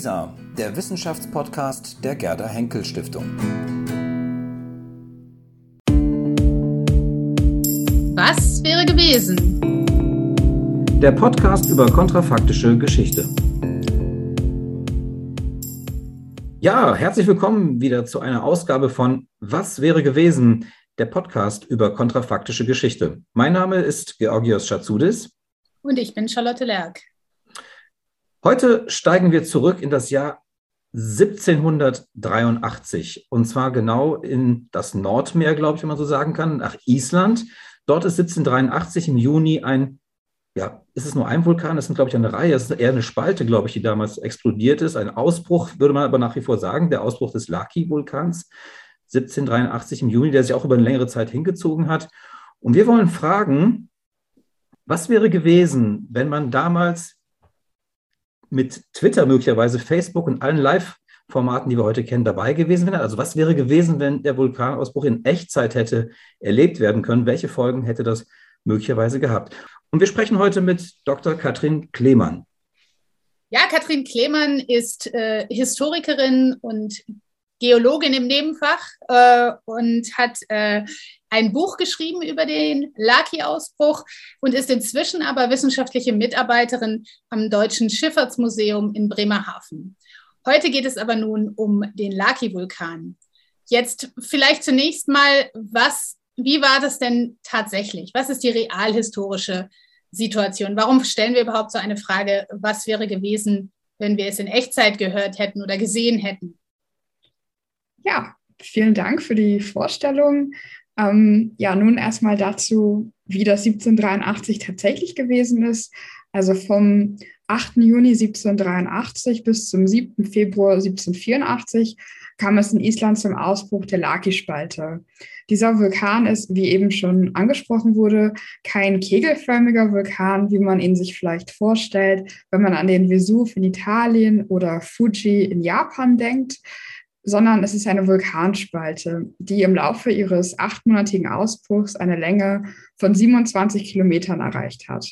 WISA, der Wissenschaftspodcast der Gerda Henkel Stiftung. Was wäre gewesen? Der Podcast über kontrafaktische Geschichte. Ja, herzlich willkommen wieder zu einer Ausgabe von Was wäre gewesen? Der Podcast über kontrafaktische Geschichte. Mein Name ist Georgios Schatzudis. Und ich bin Charlotte Lerck. Heute steigen wir zurück in das Jahr 1783 und zwar genau in das Nordmeer, glaube ich, wenn man so sagen kann, nach Island. Dort ist 1783 im Juni ein, ja, ist es nur ein Vulkan? Das sind, glaube ich, eine Reihe, es ist eher eine Spalte, glaube ich, die damals explodiert ist. Ein Ausbruch, würde man aber nach wie vor sagen, der Ausbruch des Laki-Vulkans 1783 im Juni, der sich auch über eine längere Zeit hingezogen hat. Und wir wollen fragen, was wäre gewesen, wenn man damals mit Twitter möglicherweise, Facebook und allen Live-Formaten, die wir heute kennen, dabei gewesen wäre? Also was wäre gewesen, wenn der Vulkanausbruch in Echtzeit hätte erlebt werden können? Welche Folgen hätte das möglicherweise gehabt? Und wir sprechen heute mit Dr. Katrin Klemann. Ja, Katrin Klemann ist äh, Historikerin und Geologin im Nebenfach äh, und hat äh, ein Buch geschrieben über den Laki-Ausbruch und ist inzwischen aber wissenschaftliche Mitarbeiterin am Deutschen Schifffahrtsmuseum in Bremerhaven. Heute geht es aber nun um den Laki-Vulkan. Jetzt vielleicht zunächst mal, was, wie war das denn tatsächlich? Was ist die realhistorische Situation? Warum stellen wir überhaupt so eine Frage, was wäre gewesen, wenn wir es in Echtzeit gehört hätten oder gesehen hätten? Ja, vielen Dank für die Vorstellung. Ähm, ja, nun erstmal dazu, wie das 1783 tatsächlich gewesen ist. Also vom 8. Juni 1783 bis zum 7. Februar 1784 kam es in Island zum Ausbruch der Laki-Spalte. Dieser Vulkan ist, wie eben schon angesprochen wurde, kein kegelförmiger Vulkan, wie man ihn sich vielleicht vorstellt, wenn man an den Vesuv in Italien oder Fuji in Japan denkt, sondern es ist eine Vulkanspalte, die im Laufe ihres achtmonatigen Ausbruchs eine Länge von 27 Kilometern erreicht hat.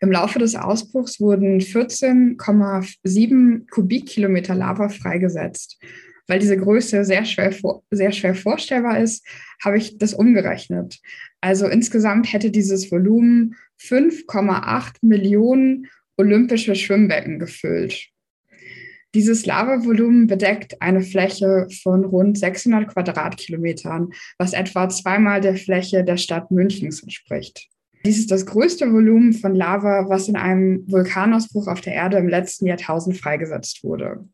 Im Laufe des Ausbruchs wurden 14,7 Kubikkilometer Lava freigesetzt. Weil diese Größe sehr schwer, sehr schwer vorstellbar ist, habe ich das umgerechnet. Also insgesamt hätte dieses Volumen 5,8 Millionen olympische Schwimmbecken gefüllt. Dieses Lavavolumen bedeckt eine Fläche von rund 600 Quadratkilometern, was etwa zweimal der Fläche der Stadt Münchens entspricht. Dies ist das größte Volumen von Lava, was in einem Vulkanausbruch auf der Erde im letzten Jahrtausend freigesetzt wurde.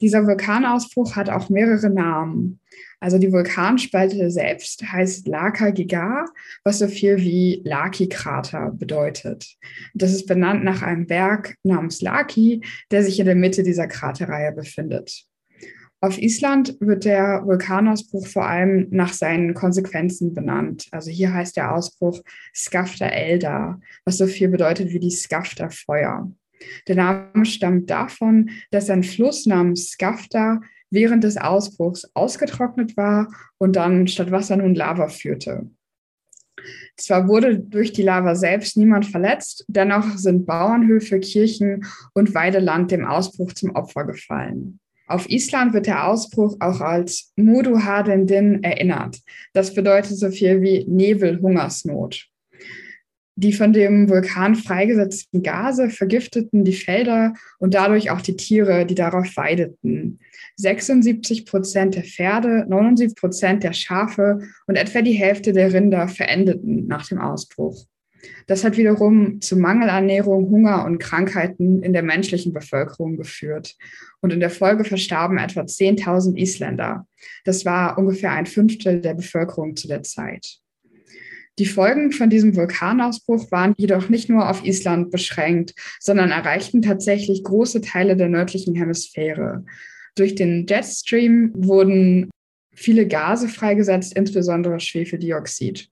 Dieser Vulkanausbruch hat auch mehrere Namen. Also die Vulkanspalte selbst heißt Laka Giga, was so viel wie Laki-Krater bedeutet. Das ist benannt nach einem Berg namens Laki, der sich in der Mitte dieser Kraterreihe befindet. Auf Island wird der Vulkanausbruch vor allem nach seinen Konsequenzen benannt. Also hier heißt der Ausbruch Skafta Elda, was so viel bedeutet wie die Skafta Feuer. Der Name stammt davon, dass ein Fluss namens Skafta während des Ausbruchs ausgetrocknet war und dann statt Wasser nun Lava führte. Zwar wurde durch die Lava selbst niemand verletzt, dennoch sind Bauernhöfe, Kirchen und Weideland dem Ausbruch zum Opfer gefallen. Auf Island wird der Ausbruch auch als Modu Hardendin erinnert. Das bedeutet so viel wie Nebel-Hungersnot. Die von dem Vulkan freigesetzten Gase vergifteten die Felder und dadurch auch die Tiere, die darauf weideten. 76 Prozent der Pferde, 79 Prozent der Schafe und etwa die Hälfte der Rinder verendeten nach dem Ausbruch. Das hat wiederum zu Mangelernährung, Hunger und Krankheiten in der menschlichen Bevölkerung geführt. Und in der Folge verstarben etwa 10.000 Isländer. Das war ungefähr ein Fünftel der Bevölkerung zu der Zeit. Die Folgen von diesem Vulkanausbruch waren jedoch nicht nur auf Island beschränkt, sondern erreichten tatsächlich große Teile der nördlichen Hemisphäre. Durch den Jetstream wurden viele Gase freigesetzt, insbesondere Schwefeldioxid.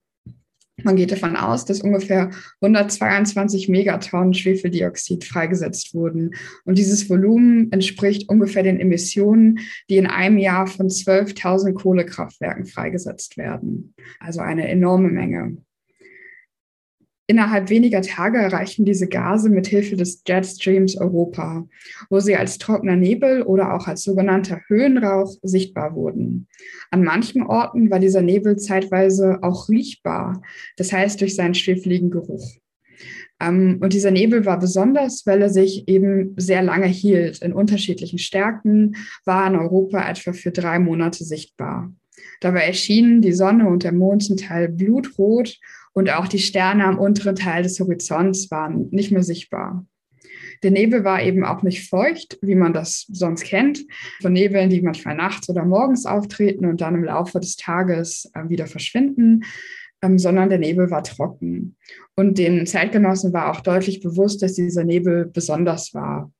Man geht davon aus, dass ungefähr 122 Megatonnen Schwefeldioxid freigesetzt wurden. Und dieses Volumen entspricht ungefähr den Emissionen, die in einem Jahr von 12.000 Kohlekraftwerken freigesetzt werden. Also eine enorme Menge. Innerhalb weniger Tage erreichten diese Gase mit Hilfe des Jetstreams Europa, wo sie als trockener Nebel oder auch als sogenannter Höhenrauch sichtbar wurden. An manchen Orten war dieser Nebel zeitweise auch riechbar, das heißt durch seinen schwefeligen Geruch. Ähm, und dieser Nebel war besonders, weil er sich eben sehr lange hielt. In unterschiedlichen Stärken war in Europa etwa für drei Monate sichtbar. Dabei erschienen die Sonne und der Mond zum Teil blutrot und auch die Sterne am unteren Teil des Horizonts waren nicht mehr sichtbar. Der Nebel war eben auch nicht feucht, wie man das sonst kennt, von Nebeln, die manchmal nachts oder morgens auftreten und dann im Laufe des Tages äh, wieder verschwinden, ähm, sondern der Nebel war trocken. Und den Zeitgenossen war auch deutlich bewusst, dass dieser Nebel besonders war.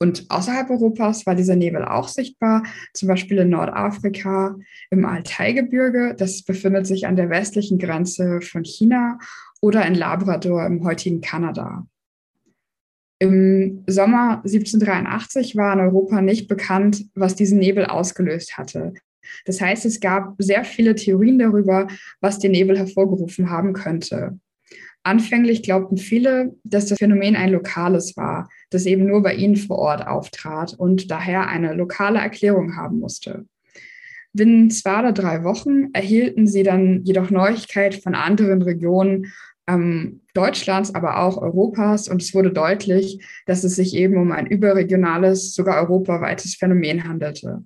Und außerhalb Europas war dieser Nebel auch sichtbar, zum Beispiel in Nordafrika im Altaigebirge. Das befindet sich an der westlichen Grenze von China oder in Labrador im heutigen Kanada. Im Sommer 1783 war in Europa nicht bekannt, was diesen Nebel ausgelöst hatte. Das heißt, es gab sehr viele Theorien darüber, was den Nebel hervorgerufen haben könnte. Anfänglich glaubten viele, dass das Phänomen ein lokales war, das eben nur bei ihnen vor Ort auftrat und daher eine lokale Erklärung haben musste. Binnen zwei oder drei Wochen erhielten sie dann jedoch Neuigkeit von anderen Regionen ähm, Deutschlands, aber auch Europas und es wurde deutlich, dass es sich eben um ein überregionales, sogar europaweites Phänomen handelte.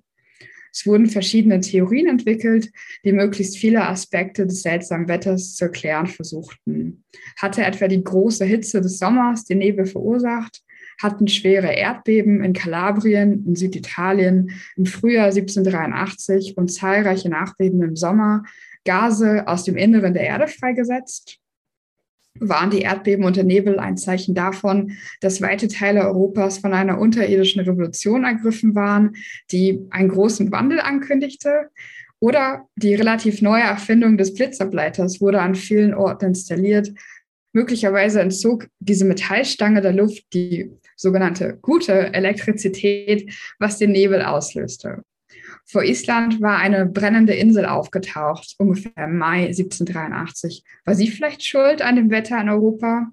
Es wurden verschiedene Theorien entwickelt, die möglichst viele Aspekte des seltsamen Wetters zu erklären versuchten. Hatte etwa die große Hitze des Sommers den Nebel verursacht? Hatten schwere Erdbeben in Kalabrien, in Süditalien im Frühjahr 1783 und zahlreiche Nachbeben im Sommer Gase aus dem Inneren der Erde freigesetzt? Waren die Erdbeben und der Nebel ein Zeichen davon, dass weite Teile Europas von einer unterirdischen Revolution ergriffen waren, die einen großen Wandel ankündigte. Oder die relativ neue Erfindung des Blitzableiters wurde an vielen Orten installiert. Möglicherweise entzog diese Metallstange der Luft die sogenannte gute Elektrizität, was den Nebel auslöste. Vor Island war eine brennende Insel aufgetaucht, ungefähr im Mai 1783. War sie vielleicht schuld an dem Wetter in Europa?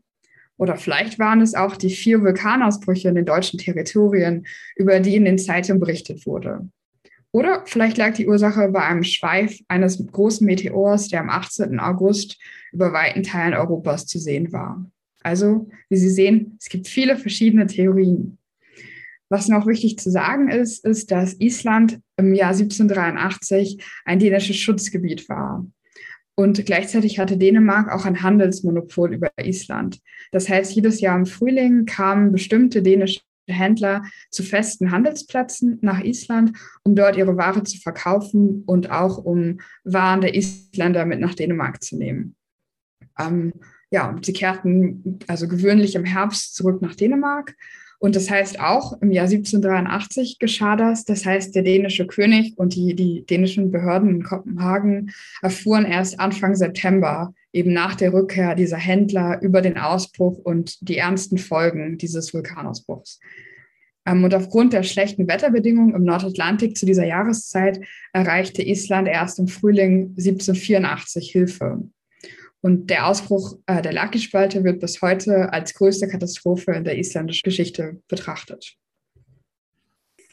Oder vielleicht waren es auch die vier Vulkanausbrüche in den deutschen Territorien, über die in den Zeitungen berichtet wurde. Oder vielleicht lag die Ursache bei einem Schweif eines großen Meteors, der am 18. August über weiten Teilen Europas zu sehen war. Also, wie Sie sehen, es gibt viele verschiedene Theorien. Was noch wichtig zu sagen ist, ist, dass Island im Jahr 1783 ein dänisches Schutzgebiet war. Und gleichzeitig hatte Dänemark auch ein Handelsmonopol über Island. Das heißt, jedes Jahr im Frühling kamen bestimmte dänische Händler zu festen Handelsplätzen nach Island, um dort ihre Ware zu verkaufen und auch um Waren der Isländer mit nach Dänemark zu nehmen. Ähm, ja, sie kehrten also gewöhnlich im Herbst zurück nach Dänemark und das heißt auch, im Jahr 1783 geschah das. Das heißt, der dänische König und die, die dänischen Behörden in Kopenhagen erfuhren erst Anfang September, eben nach der Rückkehr dieser Händler, über den Ausbruch und die ernsten Folgen dieses Vulkanausbruchs. Ähm, und aufgrund der schlechten Wetterbedingungen im Nordatlantik zu dieser Jahreszeit erreichte Island erst im Frühling 1784 Hilfe. Und der Ausbruch äh, der Laki-Spalte wird bis heute als größte Katastrophe in der isländischen Geschichte betrachtet.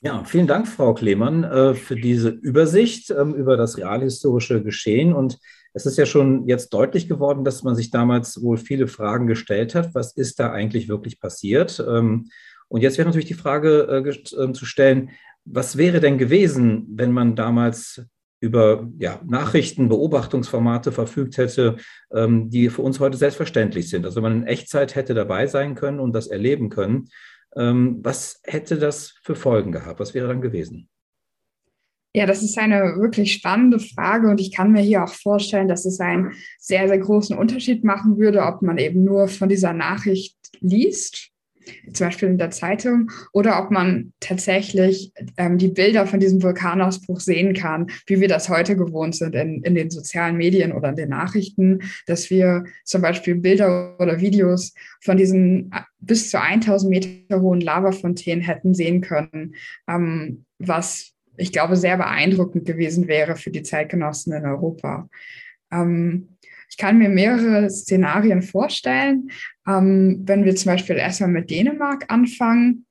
Ja, vielen Dank, Frau Klemann, äh, für diese Übersicht ähm, über das realhistorische Geschehen. Und es ist ja schon jetzt deutlich geworden, dass man sich damals wohl viele Fragen gestellt hat. Was ist da eigentlich wirklich passiert? Ähm, und jetzt wäre natürlich die Frage äh, äh zu stellen, was wäre denn gewesen, wenn man damals über ja, Nachrichten, Beobachtungsformate verfügt hätte, ähm, die für uns heute selbstverständlich sind. Also wenn man in Echtzeit hätte dabei sein können und das erleben können. Ähm, was hätte das für Folgen gehabt? Was wäre dann gewesen? Ja, das ist eine wirklich spannende Frage und ich kann mir hier auch vorstellen, dass es einen sehr, sehr großen Unterschied machen würde, ob man eben nur von dieser Nachricht liest zum Beispiel in der Zeitung, oder ob man tatsächlich ähm, die Bilder von diesem Vulkanausbruch sehen kann, wie wir das heute gewohnt sind in, in den sozialen Medien oder in den Nachrichten, dass wir zum Beispiel Bilder oder Videos von diesen äh, bis zu 1000 Meter hohen Lavafontänen hätten sehen können, ähm, was ich glaube sehr beeindruckend gewesen wäre für die Zeitgenossen in Europa. Ähm, ich kann mir mehrere Szenarien vorstellen. Ähm, wenn wir zum Beispiel erstmal mit Dänemark anfangen,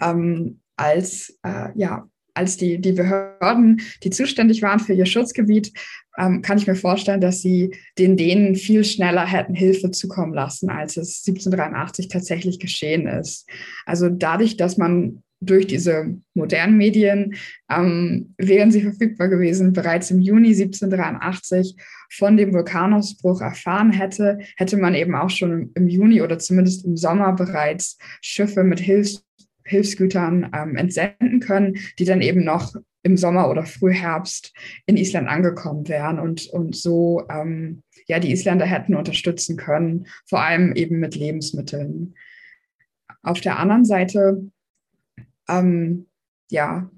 ähm, als, äh, ja, als die, die Behörden, die zuständig waren für ihr Schutzgebiet, ähm, kann ich mir vorstellen, dass sie den Dänen viel schneller hätten Hilfe zukommen lassen, als es 1783 tatsächlich geschehen ist. Also dadurch, dass man durch diese modernen Medien ähm, wären sie verfügbar gewesen, bereits im Juni 1783 von dem Vulkanausbruch erfahren hätte, hätte man eben auch schon im Juni oder zumindest im Sommer bereits Schiffe mit Hilfs Hilfsgütern ähm, entsenden können, die dann eben noch im Sommer oder Frühherbst in Island angekommen wären und, und so ähm, ja die Isländer hätten unterstützen können, vor allem eben mit Lebensmitteln. Auf der anderen Seite ähm, ja,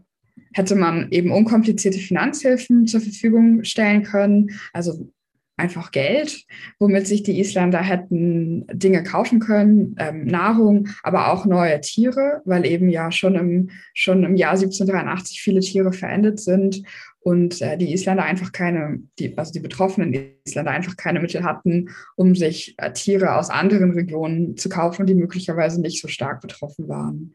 hätte man eben unkomplizierte Finanzhilfen zur Verfügung stellen können, also einfach Geld, womit sich die Isländer hätten Dinge kaufen können, ähm, Nahrung, aber auch neue Tiere, weil eben ja schon im, schon im Jahr 1783 viele Tiere verendet sind und äh, die Isländer einfach keine, die, also die betroffenen Isländer einfach keine Mittel hatten, um sich äh, Tiere aus anderen Regionen zu kaufen, die möglicherweise nicht so stark betroffen waren.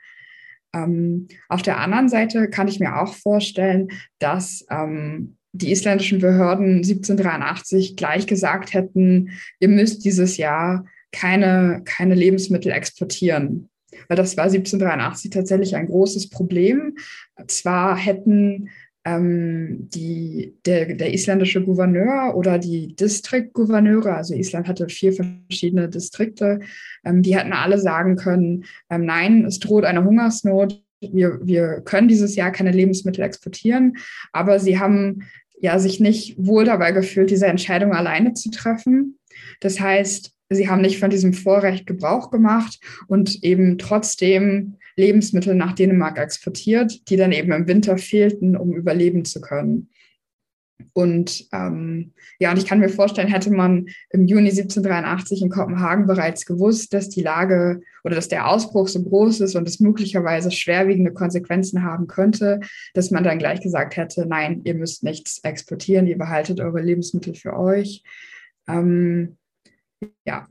Ähm, auf der anderen Seite kann ich mir auch vorstellen, dass ähm, die isländischen Behörden 1783 gleich gesagt hätten, ihr müsst dieses Jahr keine, keine Lebensmittel exportieren. Weil das war 1783 tatsächlich ein großes Problem. Zwar hätten ähm, die, der, der isländische Gouverneur oder die Distriktgouverneure, also Island hatte vier verschiedene Distrikte, ähm, die hätten alle sagen können, ähm, nein, es droht eine Hungersnot, wir, wir können dieses Jahr keine Lebensmittel exportieren, aber sie haben ja sich nicht wohl dabei gefühlt, diese Entscheidung alleine zu treffen. Das heißt, sie haben nicht von diesem Vorrecht Gebrauch gemacht und eben trotzdem Lebensmittel nach Dänemark exportiert, die dann eben im Winter fehlten, um überleben zu können. Und ähm, ja, und ich kann mir vorstellen, hätte man im Juni 1783 in Kopenhagen bereits gewusst, dass die Lage oder dass der Ausbruch so groß ist und es möglicherweise schwerwiegende Konsequenzen haben könnte, dass man dann gleich gesagt hätte, nein, ihr müsst nichts exportieren, ihr behaltet eure Lebensmittel für euch. Ähm, ja,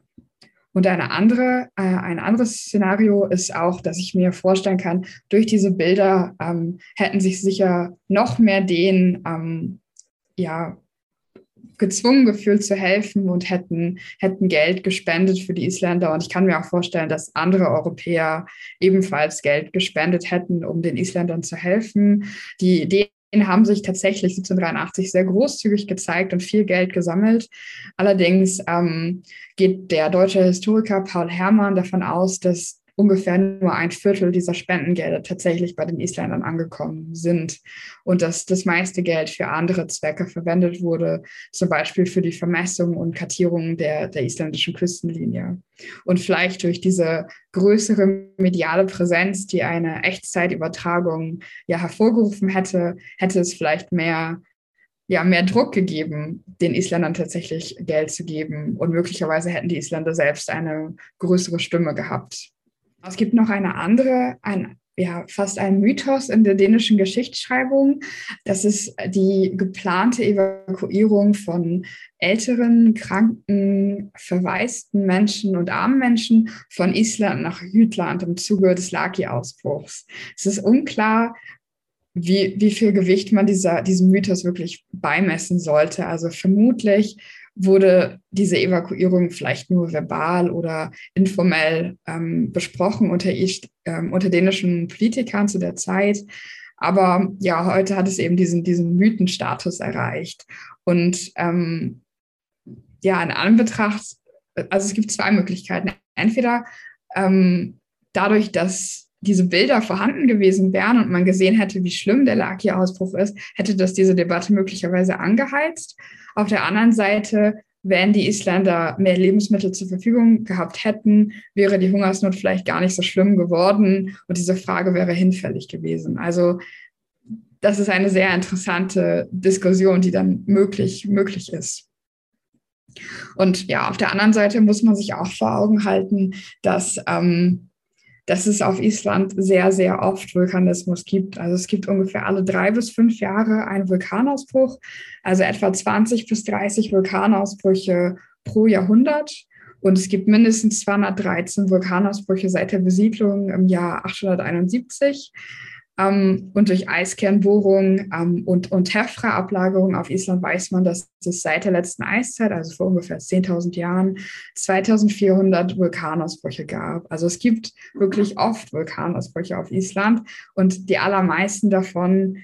und eine andere, äh, ein anderes Szenario ist auch, dass ich mir vorstellen kann, durch diese Bilder ähm, hätten sich sicher noch mehr den ähm, ja, gezwungen gefühlt zu helfen und hätten, hätten Geld gespendet für die Isländer. Und ich kann mir auch vorstellen, dass andere Europäer ebenfalls Geld gespendet hätten, um den Isländern zu helfen. Die Idee haben sich tatsächlich 1783 sehr großzügig gezeigt und viel Geld gesammelt. Allerdings ähm, geht der deutsche Historiker Paul Herrmann davon aus, dass ungefähr nur ein Viertel dieser Spendengelder tatsächlich bei den Isländern angekommen sind und dass das meiste Geld für andere Zwecke verwendet wurde, zum Beispiel für die Vermessung und Kartierung der, der isländischen Küstenlinie. Und vielleicht durch diese größere mediale Präsenz, die eine Echtzeitübertragung ja hervorgerufen hätte, hätte es vielleicht mehr ja, mehr Druck gegeben, den Isländern tatsächlich Geld zu geben. Und möglicherweise hätten die Isländer selbst eine größere Stimme gehabt. Es gibt noch eine andere, ein, ja, fast ein Mythos in der dänischen Geschichtsschreibung. Das ist die geplante Evakuierung von älteren, kranken, verwaisten Menschen und armen Menschen von Island nach Jütland im Zuge des Laki-Ausbruchs. Es ist unklar, wie, wie viel Gewicht man dieser, diesem Mythos wirklich beimessen sollte. Also vermutlich wurde diese Evakuierung vielleicht nur verbal oder informell ähm, besprochen unter, ähm, unter dänischen Politikern zu der Zeit. Aber ja, heute hat es eben diesen, diesen Mythenstatus erreicht. Und ähm, ja, in Anbetracht, also es gibt zwei Möglichkeiten. Entweder ähm, dadurch, dass diese Bilder vorhanden gewesen wären und man gesehen hätte, wie schlimm der Laki-Ausbruch ist, hätte das diese Debatte möglicherweise angeheizt. Auf der anderen Seite, wenn die Isländer mehr Lebensmittel zur Verfügung gehabt hätten, wäre die Hungersnot vielleicht gar nicht so schlimm geworden und diese Frage wäre hinfällig gewesen. Also das ist eine sehr interessante Diskussion, die dann möglich, möglich ist. Und ja, auf der anderen Seite muss man sich auch vor Augen halten, dass ähm, dass es auf Island sehr, sehr oft Vulkanismus gibt. Also es gibt ungefähr alle drei bis fünf Jahre einen Vulkanausbruch, also etwa 20 bis 30 Vulkanausbrüche pro Jahrhundert. Und es gibt mindestens 213 Vulkanausbrüche seit der Besiedlung im Jahr 871. Ähm, und durch Eiskernbohrungen ähm, und, und Tephra-Ablagerung auf Island weiß man, dass es seit der letzten Eiszeit, also vor ungefähr 10.000 Jahren, 2400 Vulkanausbrüche gab. Also es gibt wirklich oft Vulkanausbrüche auf Island und die allermeisten davon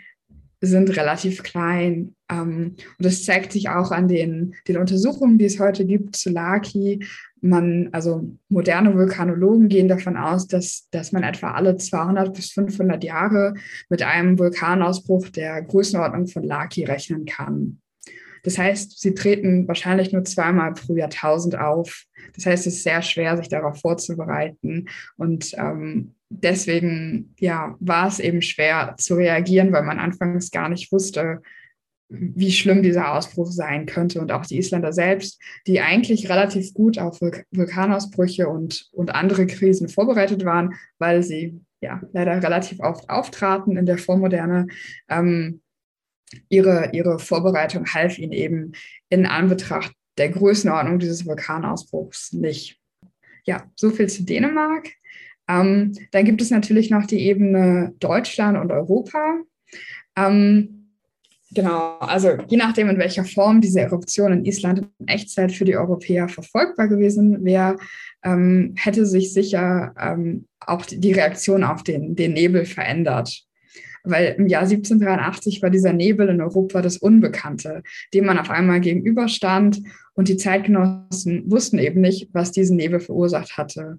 sind relativ klein. Ähm, und das zeigt sich auch an den, den Untersuchungen, die es heute gibt zu Laki. Man, also moderne Vulkanologen gehen davon aus, dass, dass man etwa alle 200 bis 500 Jahre mit einem Vulkanausbruch der Größenordnung von Laki rechnen kann. Das heißt, sie treten wahrscheinlich nur zweimal pro Jahrtausend auf. Das heißt, es ist sehr schwer, sich darauf vorzubereiten. Und ähm, deswegen ja, war es eben schwer zu reagieren, weil man anfangs gar nicht wusste, wie schlimm dieser Ausbruch sein könnte. Und auch die Isländer selbst, die eigentlich relativ gut auf Vulkanausbrüche und, und andere Krisen vorbereitet waren, weil sie ja leider relativ oft auftraten in der Vormoderne. Ähm, ihre, ihre Vorbereitung half ihnen eben in Anbetracht der Größenordnung dieses Vulkanausbruchs nicht. Ja, so viel zu Dänemark. Ähm, dann gibt es natürlich noch die Ebene Deutschland und Europa. Ähm, genau, also je nachdem, in welcher Form diese Eruption in Island in Echtzeit für die Europäer verfolgbar gewesen wäre, ähm, hätte sich sicher ähm, auch die Reaktion auf den, den Nebel verändert weil im Jahr 1783 war dieser Nebel in Europa das Unbekannte, dem man auf einmal gegenüberstand und die Zeitgenossen wussten eben nicht, was diesen Nebel verursacht hatte.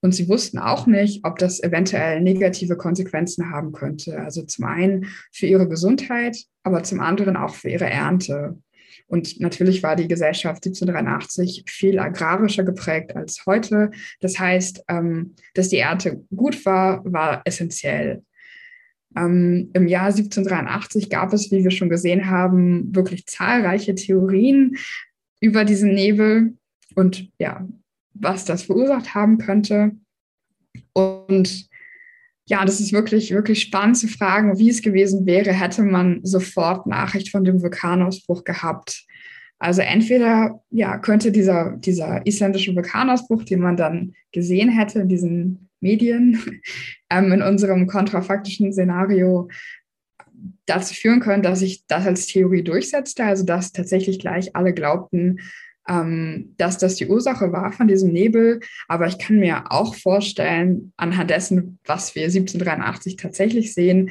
Und sie wussten auch nicht, ob das eventuell negative Konsequenzen haben könnte. Also zum einen für ihre Gesundheit, aber zum anderen auch für ihre Ernte. Und natürlich war die Gesellschaft 1783 viel agrarischer geprägt als heute. Das heißt, ähm, dass die Ernte gut war, war essentiell. Ähm, Im Jahr 1783 gab es, wie wir schon gesehen haben, wirklich zahlreiche Theorien über diesen Nebel und ja, was das verursacht haben könnte. Und ja, das ist wirklich, wirklich spannend zu fragen, wie es gewesen wäre, hätte man sofort Nachricht von dem Vulkanausbruch gehabt. Also entweder ja, könnte dieser, dieser isländische Vulkanausbruch, den man dann gesehen hätte in diesen Medien, ähm, in unserem kontrafaktischen Szenario dazu führen können, dass sich das als Theorie durchsetzte, also dass tatsächlich gleich alle glaubten, ähm, dass das die Ursache war von diesem Nebel. Aber ich kann mir auch vorstellen, anhand dessen, was wir 1783 tatsächlich sehen,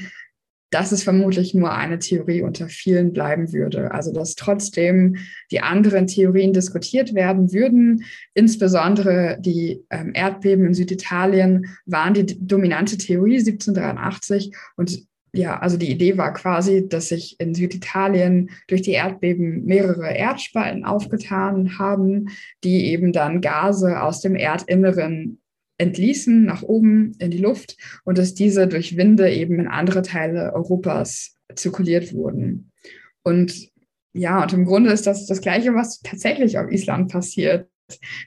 dass es vermutlich nur eine Theorie unter vielen bleiben würde. Also dass trotzdem die anderen Theorien diskutiert werden würden. Insbesondere die ähm, Erdbeben in Süditalien waren die dominante Theorie 1783 und ja, also die Idee war quasi, dass sich in Süditalien durch die Erdbeben mehrere Erdspalten aufgetan haben, die eben dann Gase aus dem Erdinneren entließen nach oben in die Luft und dass diese durch Winde eben in andere Teile Europas zirkuliert wurden. Und ja, und im Grunde ist das das Gleiche, was tatsächlich auf Island passiert.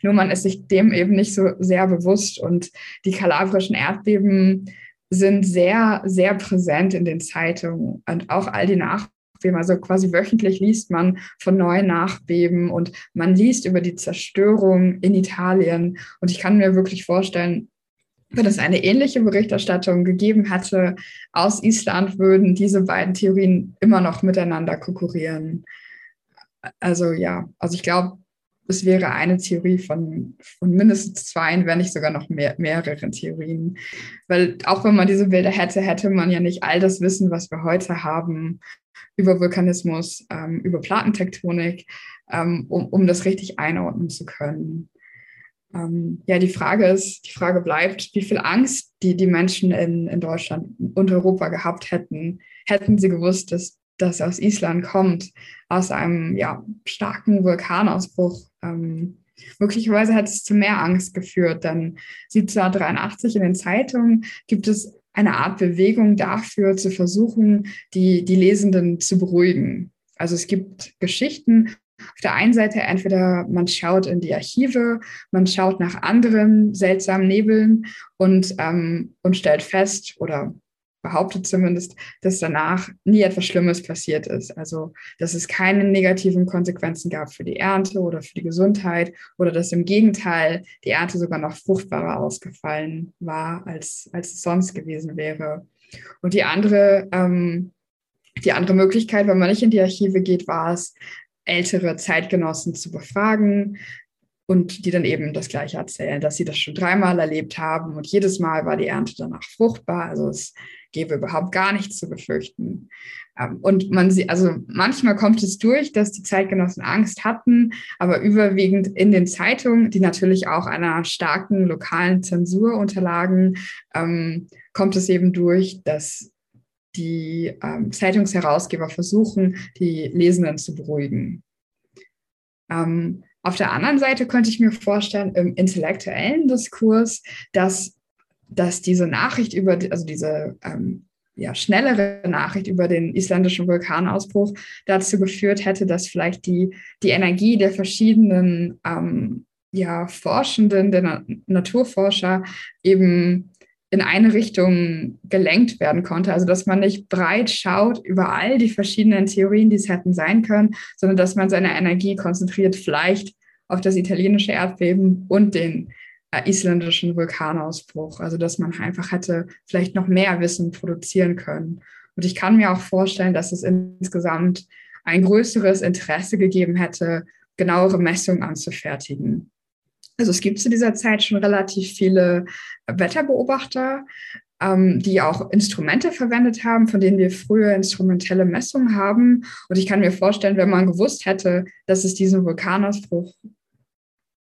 Nur man ist sich dem eben nicht so sehr bewusst und die kalabrischen Erdbeben sind sehr, sehr präsent in den Zeitungen und auch all die Nachbeben. Also quasi wöchentlich liest man von neuen Nachbeben und man liest über die Zerstörung in Italien. Und ich kann mir wirklich vorstellen, wenn es eine ähnliche Berichterstattung gegeben hätte aus Island, würden diese beiden Theorien immer noch miteinander konkurrieren. Also ja, also ich glaube, es wäre eine Theorie von, von mindestens zwei, wenn nicht sogar noch mehr, mehreren Theorien. Weil auch wenn man diese Bilder hätte, hätte man ja nicht all das Wissen, was wir heute haben über Vulkanismus, ähm, über Platentektonik, ähm, um, um das richtig einordnen zu können. Ähm, ja, die Frage ist, die Frage bleibt, wie viel Angst die, die Menschen in, in Deutschland und Europa gehabt hätten, hätten sie gewusst, dass das aus Island kommt, aus einem ja, starken Vulkanausbruch. Ähm, möglicherweise hat es zu mehr Angst geführt, denn 1783 in den Zeitungen gibt es eine Art Bewegung dafür, zu versuchen, die, die Lesenden zu beruhigen. Also es gibt Geschichten auf der einen Seite entweder man schaut in die Archive, man schaut nach anderen seltsamen Nebeln und, ähm, und stellt fest oder behauptet zumindest, dass danach nie etwas Schlimmes passiert ist. Also, dass es keine negativen Konsequenzen gab für die Ernte oder für die Gesundheit oder dass im Gegenteil die Ernte sogar noch fruchtbarer ausgefallen war, als, als es sonst gewesen wäre. Und die andere, ähm, die andere Möglichkeit, wenn man nicht in die Archive geht, war es, ältere Zeitgenossen zu befragen, und die dann eben das Gleiche erzählen, dass sie das schon dreimal erlebt haben und jedes Mal war die Ernte danach fruchtbar. Also es gäbe überhaupt gar nichts zu befürchten. Ähm, und man sieht, also manchmal kommt es durch, dass die Zeitgenossen Angst hatten, aber überwiegend in den Zeitungen, die natürlich auch einer starken lokalen Zensur unterlagen, ähm, kommt es eben durch, dass die ähm, Zeitungsherausgeber versuchen, die Lesenden zu beruhigen. Ähm, auf der anderen Seite könnte ich mir vorstellen, im intellektuellen Diskurs, dass, dass diese Nachricht über, also diese ähm, ja, schnellere Nachricht über den isländischen Vulkanausbruch dazu geführt hätte, dass vielleicht die, die Energie der verschiedenen ähm, ja, Forschenden, der Na Naturforscher eben in eine Richtung gelenkt werden konnte. Also dass man nicht breit schaut über all die verschiedenen Theorien, die es hätten sein können, sondern dass man seine Energie konzentriert, vielleicht auf das italienische Erdbeben und den äh, isländischen Vulkanausbruch. Also dass man einfach hätte vielleicht noch mehr Wissen produzieren können. Und ich kann mir auch vorstellen, dass es insgesamt ein größeres Interesse gegeben hätte, genauere Messungen anzufertigen. Also es gibt zu dieser Zeit schon relativ viele Wetterbeobachter, ähm, die auch Instrumente verwendet haben, von denen wir früher instrumentelle Messungen haben. Und ich kann mir vorstellen, wenn man gewusst hätte, dass es diesen Vulkanausbruch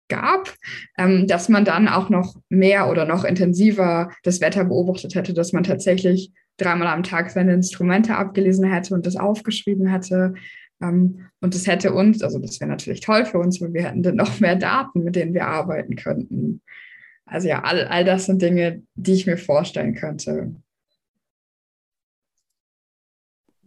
gab, ähm, dass man dann auch noch mehr oder noch intensiver das Wetter beobachtet hätte, dass man tatsächlich dreimal am Tag seine Instrumente abgelesen hätte und das aufgeschrieben hätte. Ähm, und das hätte uns, also das wäre natürlich toll für uns, weil wir hätten dann noch mehr Daten, mit denen wir arbeiten könnten. Also ja, all, all das sind Dinge, die ich mir vorstellen könnte.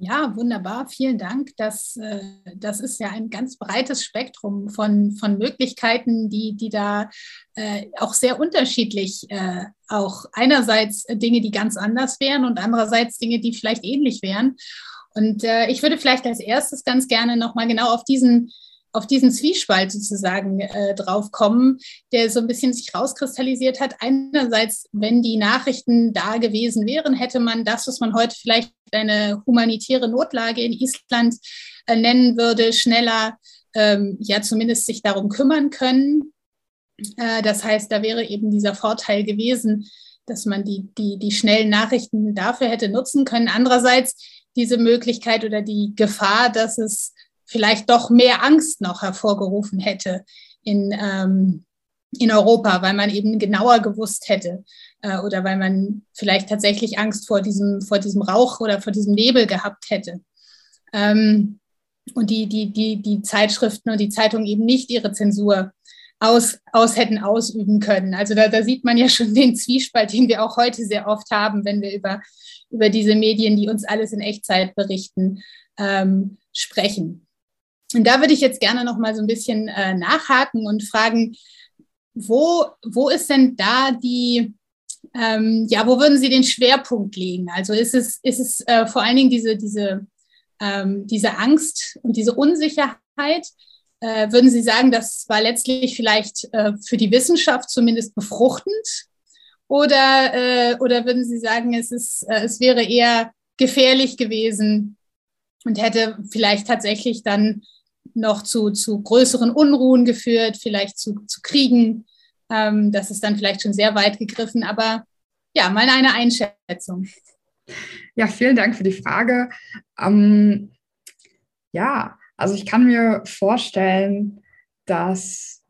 Ja, wunderbar. Vielen Dank. Das, äh, das ist ja ein ganz breites Spektrum von, von Möglichkeiten, die, die da äh, auch sehr unterschiedlich, äh, auch einerseits Dinge, die ganz anders wären und andererseits Dinge, die vielleicht ähnlich wären. Und äh, ich würde vielleicht als erstes ganz gerne nochmal genau auf diesen, auf diesen Zwiespalt sozusagen äh, drauf kommen, der so ein bisschen sich rauskristallisiert hat. Einerseits, wenn die Nachrichten da gewesen wären, hätte man das, was man heute vielleicht eine humanitäre Notlage in Island äh, nennen würde, schneller ähm, ja zumindest sich darum kümmern können. Äh, das heißt, da wäre eben dieser Vorteil gewesen, dass man die, die, die schnellen Nachrichten dafür hätte nutzen können. Andererseits diese Möglichkeit oder die Gefahr, dass es vielleicht doch mehr Angst noch hervorgerufen hätte in, ähm, in Europa, weil man eben genauer gewusst hätte äh, oder weil man vielleicht tatsächlich Angst vor diesem, vor diesem Rauch oder vor diesem Nebel gehabt hätte. Ähm, und die, die, die, die Zeitschriften und die Zeitungen eben nicht ihre Zensur aus, aus hätten ausüben können. Also da, da sieht man ja schon den Zwiespalt, den wir auch heute sehr oft haben, wenn wir über, über diese Medien, die uns alles in Echtzeit berichten, ähm, sprechen. Und da würde ich jetzt gerne noch mal so ein bisschen äh, nachhaken und fragen, wo, wo ist denn da die, ähm, ja, wo würden Sie den Schwerpunkt legen? Also ist es, ist es äh, vor allen Dingen diese, diese, ähm, diese Angst und diese Unsicherheit, äh, würden Sie sagen, das war letztlich vielleicht äh, für die Wissenschaft zumindest befruchtend? Oder, äh, oder würden Sie sagen, es, ist, äh, es wäre eher gefährlich gewesen und hätte vielleicht tatsächlich dann noch zu, zu größeren Unruhen geführt, vielleicht zu, zu Kriegen? Ähm, das ist dann vielleicht schon sehr weit gegriffen, aber ja, mal eine Einschätzung. Ja, vielen Dank für die Frage. Ähm, ja, also ich kann mir vorstellen, dass,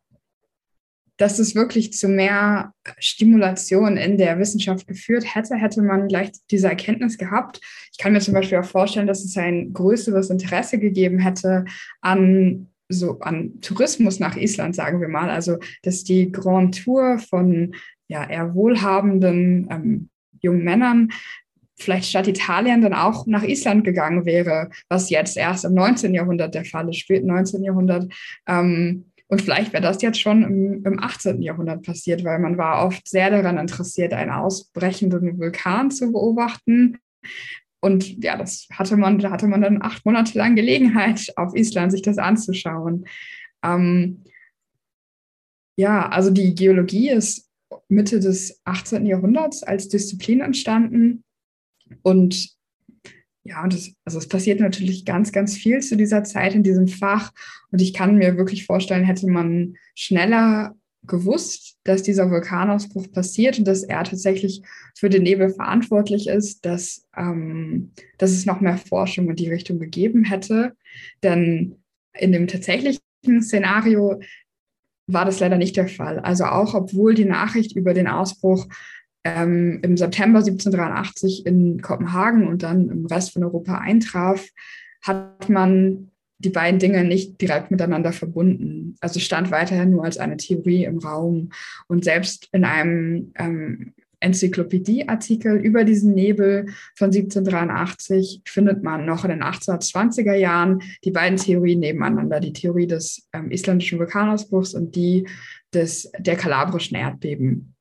dass es wirklich zu mehr Stimulation in der Wissenschaft geführt hätte, hätte man gleich diese Erkenntnis gehabt. Ich kann mir zum Beispiel auch vorstellen, dass es ein größeres Interesse gegeben hätte an so an Tourismus nach Island, sagen wir mal. Also, dass die Grand Tour von ja, eher wohlhabenden ähm, jungen Männern vielleicht statt Italien dann auch nach Island gegangen wäre, was jetzt erst im 19. Jahrhundert der Fall ist, späten 19. Jahrhundert. Ähm, und vielleicht wäre das jetzt schon im, im 18. Jahrhundert passiert, weil man war oft sehr daran interessiert, einen ausbrechenden Vulkan zu beobachten. Und ja, das hatte man, da hatte man dann acht Monate lang Gelegenheit, auf Island sich das anzuschauen. Ähm, ja, also die Geologie ist Mitte des 18. Jahrhunderts als Disziplin entstanden. Und ja, und das, also es passiert natürlich ganz, ganz viel zu dieser Zeit in diesem Fach. Und ich kann mir wirklich vorstellen, hätte man schneller gewusst, dass dieser Vulkanausbruch passiert und dass er tatsächlich für den Nebel verantwortlich ist, dass, ähm, dass es noch mehr Forschung in die Richtung gegeben hätte. Denn in dem tatsächlichen Szenario war das leider nicht der Fall. Also auch obwohl die Nachricht über den Ausbruch ähm, im September 1783 in Kopenhagen und dann im Rest von Europa eintraf, hat man die beiden Dinge nicht direkt miteinander verbunden. Also stand weiterhin nur als eine Theorie im Raum. Und selbst in einem ähm, Enzyklopädie-Artikel über diesen Nebel von 1783 findet man noch in den 1820er Jahren die beiden Theorien nebeneinander, die Theorie des ähm, isländischen Vulkanausbruchs und die des, der kalabrischen Erdbeben.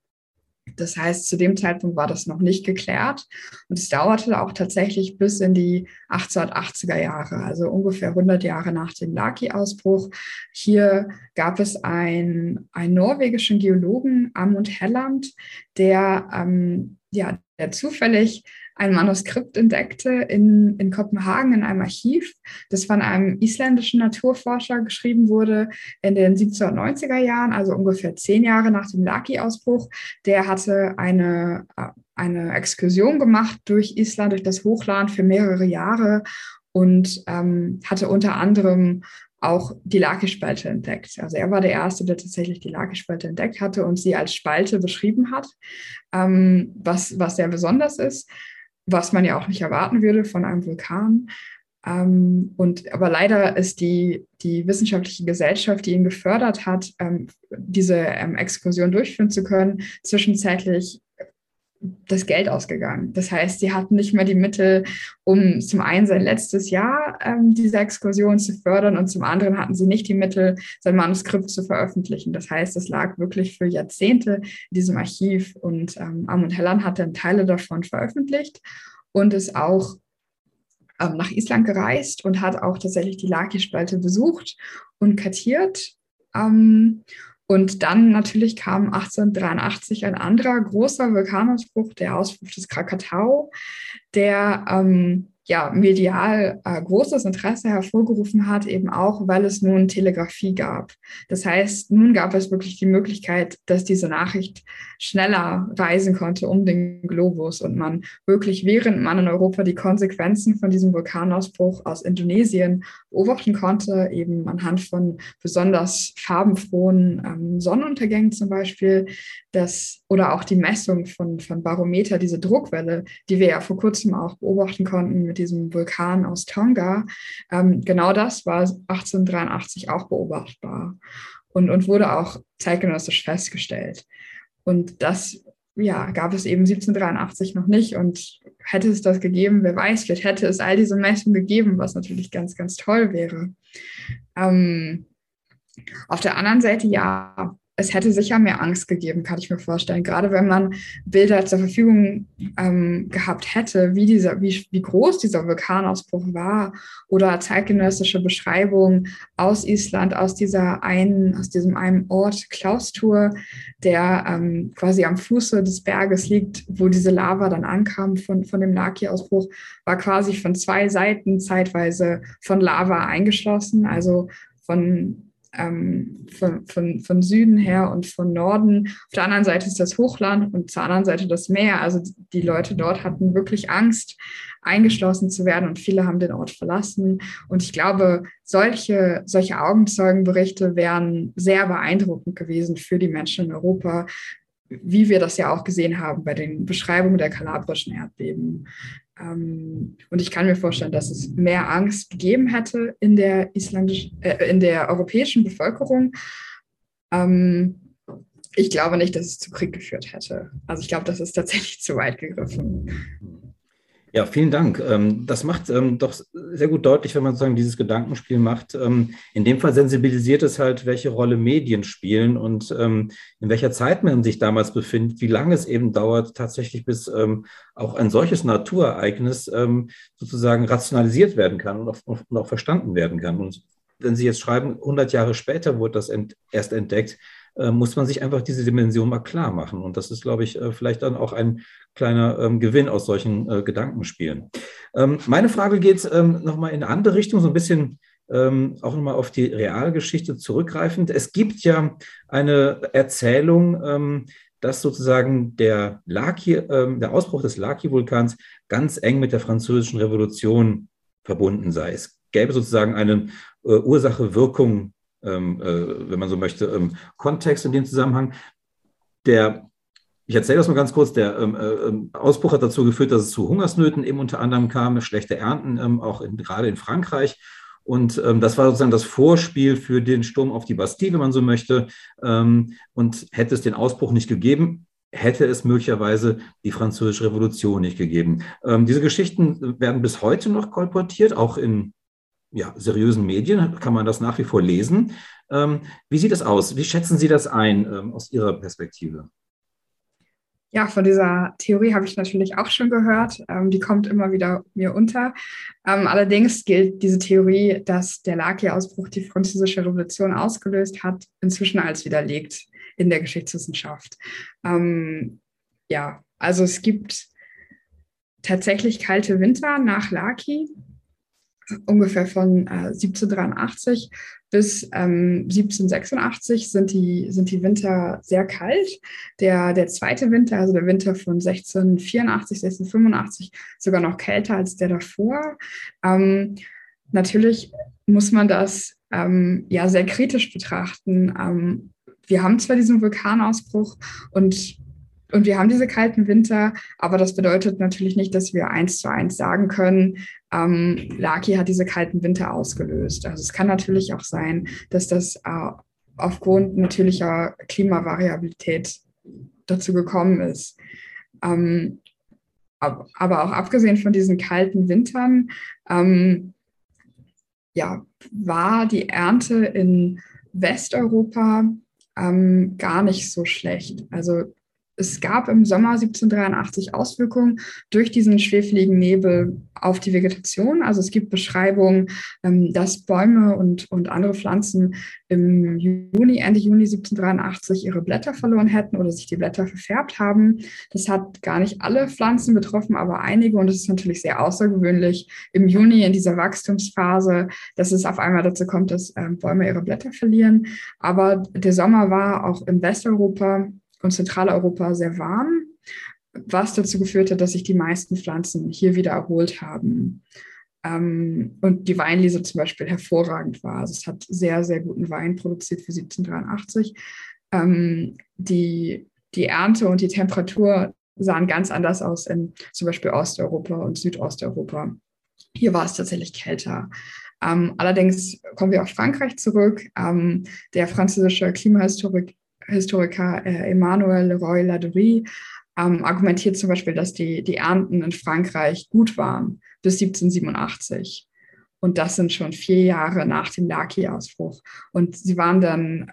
Das heißt, zu dem Zeitpunkt war das noch nicht geklärt und es dauerte auch tatsächlich bis in die 1880er Jahre, also ungefähr 100 Jahre nach dem Laki-Ausbruch. Hier gab es ein, einen norwegischen Geologen, Amund Helland, der, ähm, ja, der zufällig ein Manuskript entdeckte in, in Kopenhagen in einem Archiv, das von einem isländischen Naturforscher geschrieben wurde in den 1790er Jahren, also ungefähr zehn Jahre nach dem Laki-Ausbruch. Der hatte eine, äh, eine Exkursion gemacht durch Island, durch das Hochland für mehrere Jahre und ähm, hatte unter anderem auch die Laki-Spalte entdeckt. Also er war der Erste, der tatsächlich die Laki-Spalte entdeckt hatte und sie als Spalte beschrieben hat, ähm, was, was sehr besonders ist was man ja auch nicht erwarten würde von einem Vulkan. Ähm, und aber leider ist die, die wissenschaftliche Gesellschaft, die ihn gefördert hat, ähm, diese ähm, Exkursion durchführen zu können, zwischenzeitlich das Geld ausgegangen. Das heißt, sie hatten nicht mehr die Mittel, um zum einen sein letztes Jahr ähm, diese Exkursion zu fördern und zum anderen hatten sie nicht die Mittel, sein Manuskript zu veröffentlichen. Das heißt, es lag wirklich für Jahrzehnte in diesem Archiv und ähm, Amund Helland hat dann Teile davon veröffentlicht und ist auch ähm, nach Island gereist und hat auch tatsächlich die Laki-Spalte besucht und kartiert. Ähm, und dann natürlich kam 1883 ein anderer großer Vulkanausbruch, der Ausbruch des Krakatau, der ähm, ja, medial äh, großes Interesse hervorgerufen hat, eben auch, weil es nun Telegrafie gab. Das heißt, nun gab es wirklich die Möglichkeit, dass diese Nachricht schneller reisen konnte um den Globus und man wirklich, während man in Europa die Konsequenzen von diesem Vulkanausbruch aus Indonesien beobachten konnte, eben anhand von besonders farbenfrohen ähm, Sonnenuntergängen zum Beispiel, das, oder auch die Messung von, von Barometer, diese Druckwelle, die wir ja vor kurzem auch beobachten konnten mit diesem Vulkan aus Tonga. Ähm, genau das war 1883 auch beobachtbar und, und wurde auch zeitgenössisch festgestellt. Und das ja, gab es eben 1783 noch nicht. Und hätte es das gegeben, wer weiß, vielleicht hätte es all diese Messungen gegeben, was natürlich ganz, ganz toll wäre. Ähm, auf der anderen Seite, ja, es hätte sicher mehr Angst gegeben, kann ich mir vorstellen. Gerade wenn man Bilder zur Verfügung ähm, gehabt hätte, wie, dieser, wie, wie groß dieser Vulkanausbruch war oder zeitgenössische Beschreibungen aus Island, aus, dieser einen, aus diesem einen Ort, Klaustur, der ähm, quasi am Fuße des Berges liegt, wo diese Lava dann ankam von, von dem Laki-Ausbruch, war quasi von zwei Seiten zeitweise von Lava eingeschlossen, also von ähm, von, von, von Süden her und von Norden. Auf der anderen Seite ist das Hochland und zur anderen Seite das Meer. Also die Leute dort hatten wirklich Angst, eingeschlossen zu werden und viele haben den Ort verlassen. Und ich glaube, solche, solche Augenzeugenberichte wären sehr beeindruckend gewesen für die Menschen in Europa, wie wir das ja auch gesehen haben bei den Beschreibungen der kalabrischen Erdbeben. Ähm, und ich kann mir vorstellen, dass es mehr Angst gegeben hätte in der äh, in der europäischen Bevölkerung. Ähm, ich glaube nicht, dass es zu Krieg geführt hätte. Also ich glaube, das ist tatsächlich zu weit gegriffen. Ja, vielen Dank. Ähm, das macht ähm, doch sehr gut deutlich, wenn man sozusagen dieses Gedankenspiel macht. Ähm, in dem Fall sensibilisiert es halt, welche Rolle Medien spielen und in welcher Zeit man sich damals befindet, wie lange es eben dauert, tatsächlich bis auch ein solches Naturereignis sozusagen rationalisiert werden kann und auch, verstanden werden kann. Und wenn Sie jetzt schreiben, 100 Jahre später wurde das erst entdeckt, muss man sich einfach diese Dimension mal klar machen. Und das ist, glaube ich, äh, vielleicht dann auch ein kleiner ähm, Gewinn aus solchen äh, Gedankenspielen. Ähm, meine Frage geht ähm, nochmal in eine andere Richtung, so ein bisschen auch nochmal auf die Realgeschichte zurückgreifend. Es gibt ja eine Erzählung, dass sozusagen der, Laki, der Ausbruch des Laki-Vulkans ganz eng mit der französischen Revolution verbunden sei. Es gäbe sozusagen eine äh, Ursache-Wirkung ähm, äh, wenn man so möchte, ähm, Kontext in dem Zusammenhang. Der, ich erzähle das mal ganz kurz, der ähm, äh, ähm, Ausbruch hat dazu geführt, dass es zu Hungersnöten eben unter anderem kam, schlechte Ernten, ähm, auch in, gerade in Frankreich. Und ähm, das war sozusagen das Vorspiel für den Sturm auf die Bastille, wenn man so möchte. Ähm, und hätte es den Ausbruch nicht gegeben, hätte es möglicherweise die Französische Revolution nicht gegeben. Ähm, diese Geschichten werden bis heute noch kolportiert, auch in ja, seriösen Medien kann man das nach wie vor lesen. Ähm, wie sieht es aus? Wie schätzen Sie das ein ähm, aus Ihrer Perspektive? Ja, von dieser Theorie habe ich natürlich auch schon gehört. Ähm, die kommt immer wieder mir unter. Ähm, allerdings gilt diese Theorie, dass der Laki-Ausbruch die Französische Revolution ausgelöst hat, inzwischen als widerlegt in der Geschichtswissenschaft. Ähm, ja, also es gibt tatsächlich kalte Winter nach Laki ungefähr von äh, 1783 bis ähm, 1786 sind die, sind die Winter sehr kalt. Der, der zweite Winter, also der Winter von 1684, 1685, sogar noch kälter als der davor. Ähm, natürlich muss man das ähm, ja sehr kritisch betrachten. Ähm, wir haben zwar diesen Vulkanausbruch und und wir haben diese kalten Winter, aber das bedeutet natürlich nicht, dass wir eins zu eins sagen können, ähm, Laki hat diese kalten Winter ausgelöst. Also es kann natürlich auch sein, dass das äh, aufgrund natürlicher Klimavariabilität dazu gekommen ist. Ähm, aber auch abgesehen von diesen kalten Wintern, ähm, ja, war die Ernte in Westeuropa ähm, gar nicht so schlecht. Also es gab im Sommer 1783 Auswirkungen durch diesen schwefeligen Nebel auf die Vegetation. Also es gibt Beschreibungen, ähm, dass Bäume und, und andere Pflanzen im Juni, Ende Juni 1783 ihre Blätter verloren hätten oder sich die Blätter verfärbt haben. Das hat gar nicht alle Pflanzen betroffen, aber einige. Und es ist natürlich sehr außergewöhnlich im Juni in dieser Wachstumsphase, dass es auf einmal dazu kommt, dass ähm, Bäume ihre Blätter verlieren. Aber der Sommer war auch in Westeuropa und Zentraleuropa sehr warm, was dazu geführt hat, dass sich die meisten Pflanzen hier wieder erholt haben. Ähm, und die Weinlese zum Beispiel hervorragend war. Also es hat sehr, sehr guten Wein produziert für 1783. Ähm, die, die Ernte und die Temperatur sahen ganz anders aus in zum Beispiel Osteuropa und Südosteuropa. Hier war es tatsächlich kälter. Ähm, allerdings kommen wir auf Frankreich zurück. Ähm, der französische Klimahistorik, Historiker äh, Emmanuel Leroy Ladurie ähm, argumentiert zum Beispiel, dass die, die Ernten in Frankreich gut waren bis 1787. Und das sind schon vier Jahre nach dem Laki-Ausbruch. Und sie waren dann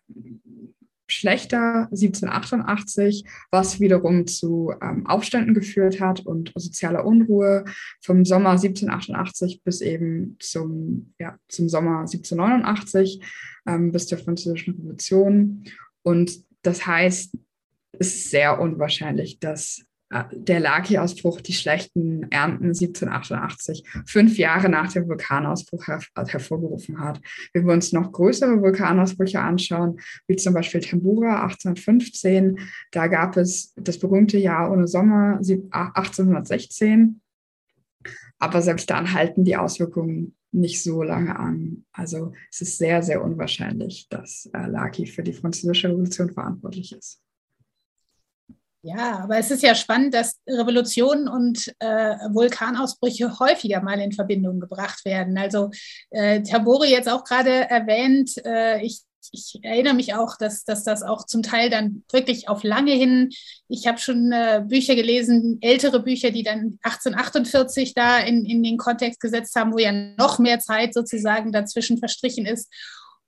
schlechter 1788, was wiederum zu ähm, Aufständen geführt hat und sozialer Unruhe vom Sommer 1788 bis eben zum, ja, zum Sommer 1789, ähm, bis zur Französischen Revolution. Und das heißt, es ist sehr unwahrscheinlich, dass äh, der Laki-Ausbruch die schlechten Ernten 1788, fünf Jahre nach dem Vulkanausbruch her hervorgerufen hat. Wenn wir uns noch größere Vulkanausbrüche anschauen, wie zum Beispiel Tambura 1815, da gab es das berühmte Jahr ohne Sommer 1816. Aber selbst dann halten die Auswirkungen nicht so lange an. Also es ist sehr, sehr unwahrscheinlich, dass äh, Laki für die französische Revolution verantwortlich ist. Ja, aber es ist ja spannend, dass Revolutionen und äh, Vulkanausbrüche häufiger mal in Verbindung gebracht werden. Also äh, Tabori jetzt auch gerade erwähnt, äh, ich ich erinnere mich auch, dass, dass das auch zum Teil dann wirklich auf lange hin, ich habe schon äh, Bücher gelesen, ältere Bücher, die dann 1848 da in, in den Kontext gesetzt haben, wo ja noch mehr Zeit sozusagen dazwischen verstrichen ist.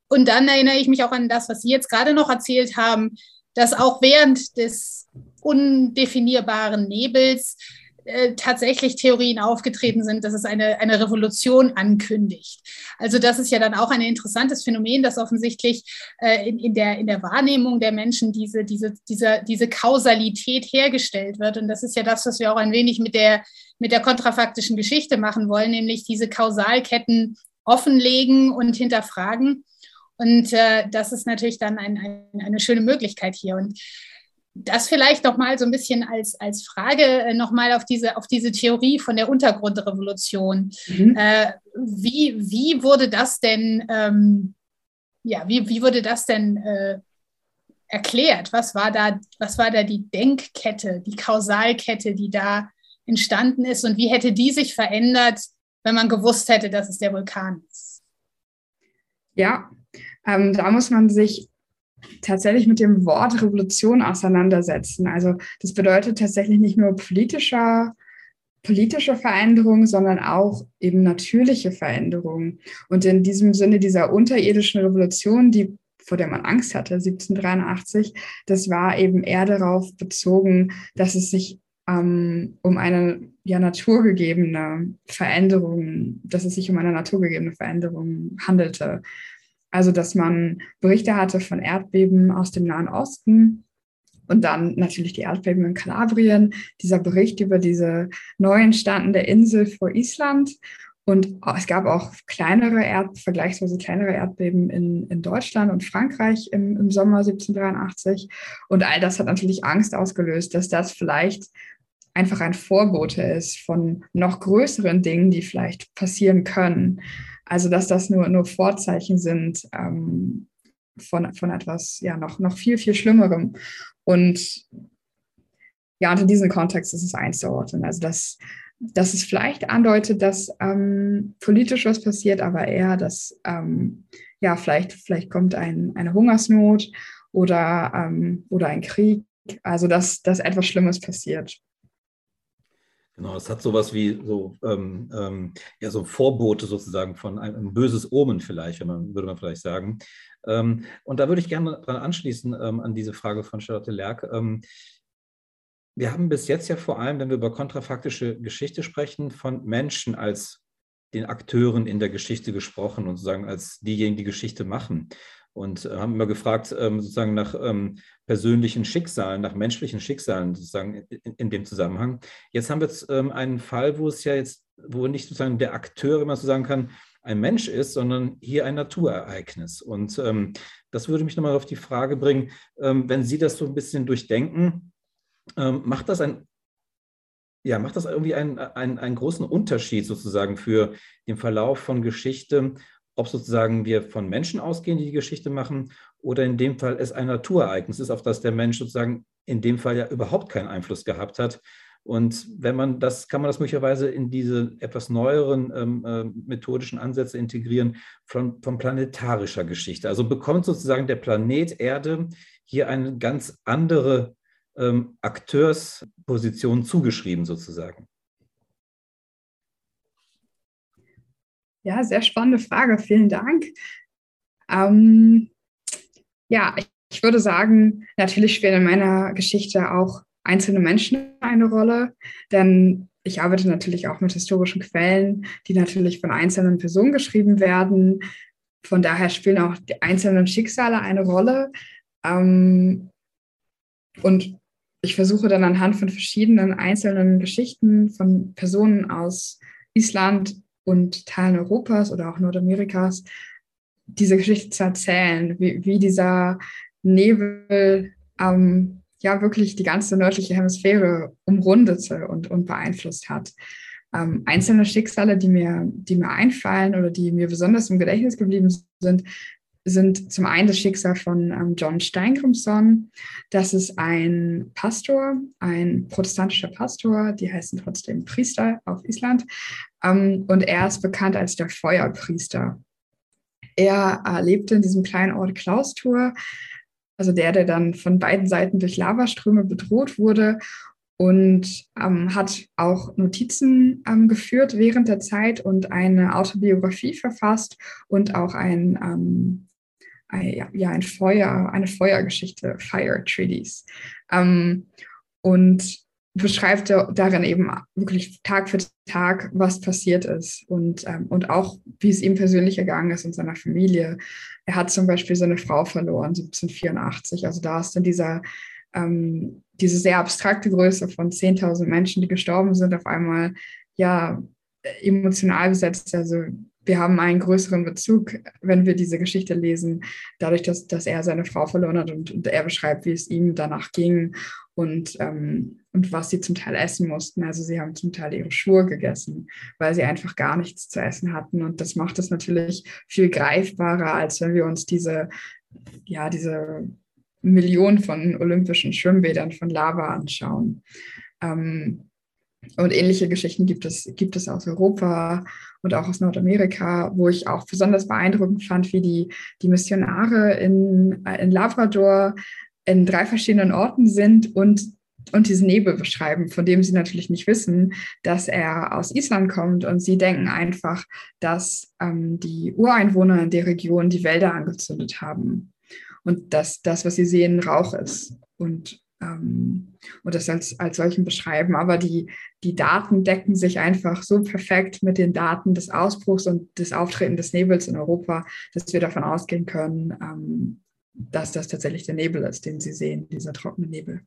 Und dann erinnere ich mich auch an das, was Sie jetzt gerade noch erzählt haben, dass auch während des undefinierbaren Nebels äh, tatsächlich Theorien aufgetreten sind, dass es eine, eine Revolution ankündigt. Also das ist ja dann auch ein interessantes Phänomen, dass offensichtlich äh, in, in, der, in der Wahrnehmung der Menschen diese, diese, diese, diese Kausalität hergestellt wird. Und das ist ja das, was wir auch ein wenig mit der, mit der kontrafaktischen Geschichte machen wollen, nämlich diese Kausalketten offenlegen und hinterfragen. Und äh, das ist natürlich dann ein, ein, eine schöne Möglichkeit hier. Und das vielleicht noch mal so ein bisschen als, als Frage äh, noch mal auf diese, auf diese Theorie von der Untergrundrevolution. Mhm. Äh, wie, wie wurde das denn, ähm, ja, wie, wie wurde das denn äh, erklärt? Was war, da, was war da die Denkkette, die Kausalkette, die da entstanden ist und wie hätte die sich verändert, wenn man gewusst hätte, dass es der Vulkan ist? Ja, ähm, da muss man sich tatsächlich mit dem Wort Revolution auseinandersetzen. Also das bedeutet tatsächlich nicht nur politischer, politische Veränderung, sondern auch eben natürliche Veränderung. Und in diesem Sinne dieser unterirdischen Revolution, die vor der man Angst hatte, 1783, das war eben eher darauf bezogen, dass es sich ähm, um eine ja, naturgegebene Veränderung, dass es sich um eine naturgegebene Veränderung handelte. Also, dass man Berichte hatte von Erdbeben aus dem Nahen Osten und dann natürlich die Erdbeben in Kalabrien, dieser Bericht über diese neu entstandene Insel vor Island. Und es gab auch kleinere Erd, vergleichsweise kleinere Erdbeben in, in Deutschland und Frankreich im, im Sommer 1783. Und all das hat natürlich Angst ausgelöst, dass das vielleicht einfach ein Vorbote ist von noch größeren Dingen, die vielleicht passieren können. Also dass das nur, nur Vorzeichen sind ähm, von, von etwas ja noch, noch viel, viel Schlimmerem. Und ja, unter diesem Kontext ist es einzuordnen. Also dass, dass es vielleicht andeutet, dass ähm, politisch was passiert, aber eher, dass ähm, ja, vielleicht, vielleicht kommt ein, eine Hungersnot oder, ähm, oder ein Krieg. Also dass, dass etwas Schlimmes passiert. Genau, es hat sowas wie so, ähm, ähm, ja, so Vorbote sozusagen von einem, ein böses Omen vielleicht, man, würde man vielleicht sagen. Ähm, und da würde ich gerne dran anschließen ähm, an diese Frage von Charlotte Lerck. Ähm, wir haben bis jetzt ja vor allem, wenn wir über kontrafaktische Geschichte sprechen, von Menschen als den Akteuren in der Geschichte gesprochen und sozusagen als diejenigen, die Geschichte machen und äh, haben immer gefragt, ähm, sozusagen nach ähm, persönlichen Schicksalen, nach menschlichen Schicksalen sozusagen in, in dem Zusammenhang. Jetzt haben wir jetzt ähm, einen Fall, wo es ja jetzt, wo nicht sozusagen der Akteur, wenn man so sagen kann, ein Mensch ist, sondern hier ein Naturereignis. Und ähm, das würde mich nochmal auf die Frage bringen, ähm, wenn Sie das so ein bisschen durchdenken, ähm, macht das ein ja, macht das irgendwie einen, einen, einen großen Unterschied sozusagen für den Verlauf von Geschichte, ob sozusagen wir von Menschen ausgehen, die die Geschichte machen, oder in dem Fall es ein Naturereignis ist, auf das der Mensch sozusagen in dem Fall ja überhaupt keinen Einfluss gehabt hat. Und wenn man das, kann man das möglicherweise in diese etwas neueren ähm, äh, methodischen Ansätze integrieren von, von planetarischer Geschichte. Also bekommt sozusagen der Planet Erde hier eine ganz andere ähm, Akteursposition zugeschrieben sozusagen. Ja, sehr spannende Frage. Vielen Dank. Ähm, ja, ich würde sagen, natürlich spielen in meiner Geschichte auch einzelne Menschen eine Rolle, denn ich arbeite natürlich auch mit historischen Quellen, die natürlich von einzelnen Personen geschrieben werden. Von daher spielen auch die einzelnen Schicksale eine Rolle. Ähm, und ich versuche dann anhand von verschiedenen einzelnen Geschichten von Personen aus Island und Teilen Europas oder auch Nordamerikas diese Geschichte zu erzählen, wie, wie dieser Nebel ähm, ja wirklich die ganze nördliche Hemisphäre umrundete und, und beeinflusst hat. Ähm, einzelne Schicksale, die mir, die mir einfallen oder die mir besonders im Gedächtnis geblieben sind, sind zum einen das Schicksal von ähm, John Steingrimsson. Das ist ein Pastor, ein protestantischer Pastor, die heißen trotzdem Priester auf Island. Ähm, und er ist bekannt als der Feuerpriester. Er äh, lebte in diesem kleinen Ort Klaustur, also der, der dann von beiden Seiten durch Lavaströme bedroht wurde und ähm, hat auch Notizen ähm, geführt während der Zeit und eine Autobiografie verfasst und auch ein, ähm, ein ja, ein Feuer, eine Feuergeschichte, Fire Treaties. Ähm, und beschreibt darin eben wirklich Tag für Tag, was passiert ist und, ähm, und auch, wie es ihm persönlich ergangen ist und seiner Familie. Er hat zum Beispiel seine Frau verloren, 1784. Also da ist dann dieser ähm, diese sehr abstrakte Größe von 10.000 Menschen, die gestorben sind, auf einmal ja emotional besetzt. Also wir haben einen größeren Bezug, wenn wir diese Geschichte lesen, dadurch, dass, dass er seine Frau verloren hat und, und er beschreibt, wie es ihm danach ging und, ähm, und was sie zum Teil essen mussten. Also sie haben zum Teil ihre Schuhe gegessen, weil sie einfach gar nichts zu essen hatten. Und das macht es natürlich viel greifbarer, als wenn wir uns diese, ja, diese Millionen von olympischen Schwimmbädern von Lava anschauen. Ähm, und ähnliche Geschichten gibt es, gibt es aus Europa und auch aus Nordamerika, wo ich auch besonders beeindruckend fand, wie die, die Missionare in, in Labrador in drei verschiedenen Orten sind und, und diesen Nebel beschreiben, von dem sie natürlich nicht wissen, dass er aus Island kommt. Und sie denken einfach, dass ähm, die Ureinwohner in der Region die Wälder angezündet haben und dass das, was sie sehen, Rauch ist und, ähm, und das als, als solchen beschreiben. Aber die, die Daten decken sich einfach so perfekt mit den Daten des Ausbruchs und des Auftreten des Nebels in Europa, dass wir davon ausgehen können, ähm, dass das tatsächlich der Nebel ist, den sie sehen, dieser trockene Nebel.